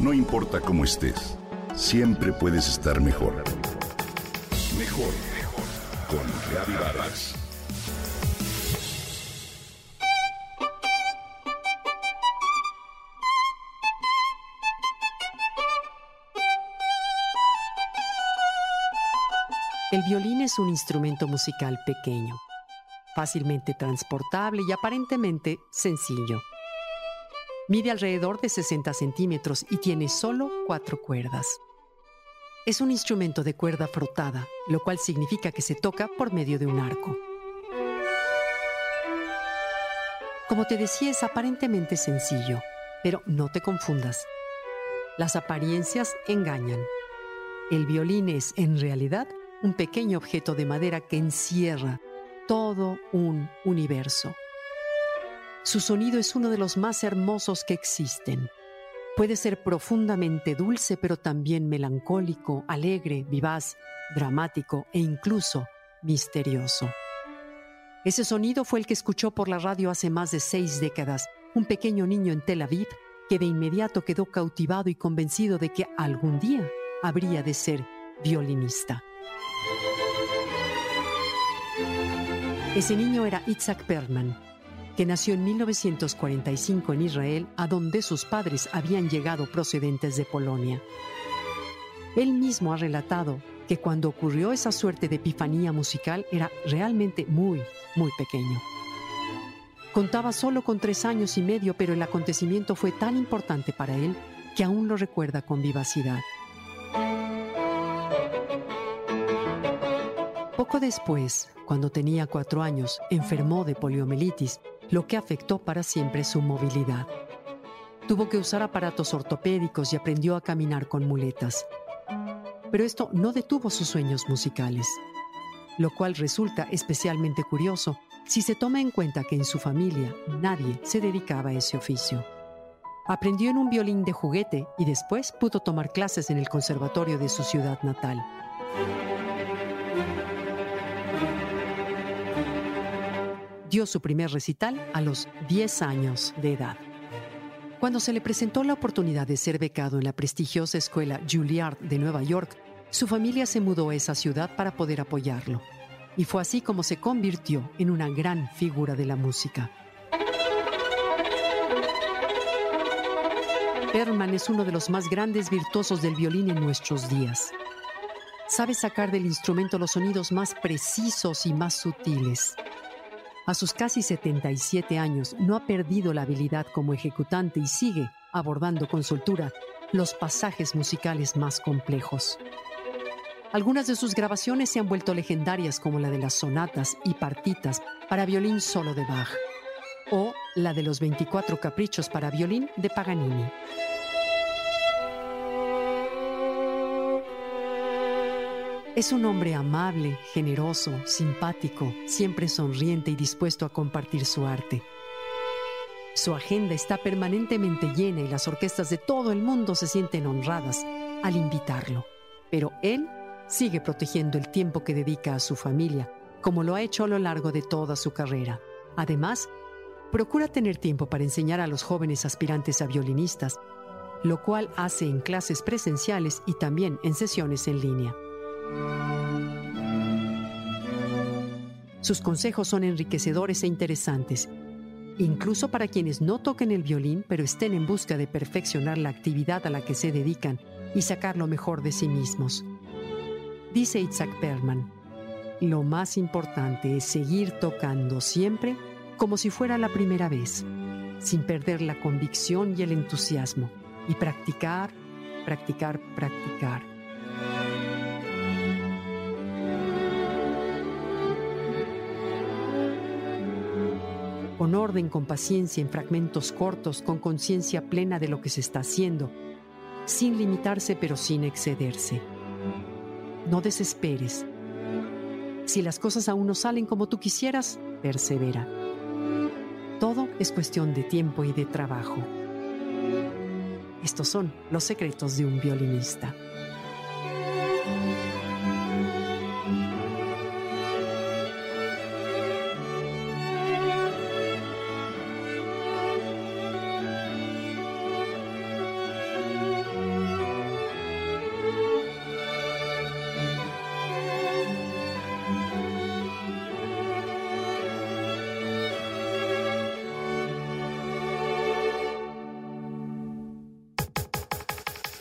No importa cómo estés, siempre puedes estar mejor. Mejor, mejor. Con Reavivadas. El violín es un instrumento musical pequeño, fácilmente transportable y aparentemente sencillo. Mide alrededor de 60 centímetros y tiene solo cuatro cuerdas. Es un instrumento de cuerda frotada, lo cual significa que se toca por medio de un arco. Como te decía, es aparentemente sencillo, pero no te confundas. Las apariencias engañan. El violín es, en realidad, un pequeño objeto de madera que encierra todo un universo. Su sonido es uno de los más hermosos que existen. Puede ser profundamente dulce, pero también melancólico, alegre, vivaz, dramático e incluso misterioso. Ese sonido fue el que escuchó por la radio hace más de seis décadas un pequeño niño en Tel Aviv que de inmediato quedó cautivado y convencido de que algún día habría de ser violinista. Ese niño era Itzhak Perlman, que nació en 1945 en Israel, a donde sus padres habían llegado procedentes de Polonia. Él mismo ha relatado que cuando ocurrió esa suerte de epifanía musical era realmente muy, muy pequeño. Contaba solo con tres años y medio, pero el acontecimiento fue tan importante para él que aún lo recuerda con vivacidad. Poco después, cuando tenía cuatro años, enfermó de poliomielitis lo que afectó para siempre su movilidad. Tuvo que usar aparatos ortopédicos y aprendió a caminar con muletas. Pero esto no detuvo sus sueños musicales, lo cual resulta especialmente curioso si se toma en cuenta que en su familia nadie se dedicaba a ese oficio. Aprendió en un violín de juguete y después pudo tomar clases en el conservatorio de su ciudad natal. Dio su primer recital a los 10 años de edad. Cuando se le presentó la oportunidad de ser becado en la prestigiosa escuela Juilliard de Nueva York, su familia se mudó a esa ciudad para poder apoyarlo. Y fue así como se convirtió en una gran figura de la música. Herman es uno de los más grandes virtuosos del violín en nuestros días. Sabe sacar del instrumento los sonidos más precisos y más sutiles. A sus casi 77 años no ha perdido la habilidad como ejecutante y sigue abordando con soltura los pasajes musicales más complejos. Algunas de sus grabaciones se han vuelto legendarias como la de las sonatas y partitas para violín solo de Bach o la de los 24 caprichos para violín de Paganini. Es un hombre amable, generoso, simpático, siempre sonriente y dispuesto a compartir su arte. Su agenda está permanentemente llena y las orquestas de todo el mundo se sienten honradas al invitarlo. Pero él sigue protegiendo el tiempo que dedica a su familia, como lo ha hecho a lo largo de toda su carrera. Además, procura tener tiempo para enseñar a los jóvenes aspirantes a violinistas, lo cual hace en clases presenciales y también en sesiones en línea. Sus consejos son enriquecedores e interesantes, incluso para quienes no toquen el violín pero estén en busca de perfeccionar la actividad a la que se dedican y sacar lo mejor de sí mismos. Dice Isaac Perlman, lo más importante es seguir tocando siempre como si fuera la primera vez, sin perder la convicción y el entusiasmo, y practicar, practicar, practicar con orden, con paciencia, en fragmentos cortos, con conciencia plena de lo que se está haciendo, sin limitarse pero sin excederse. No desesperes. Si las cosas aún no salen como tú quisieras, persevera. Todo es cuestión de tiempo y de trabajo. Estos son los secretos de un violinista.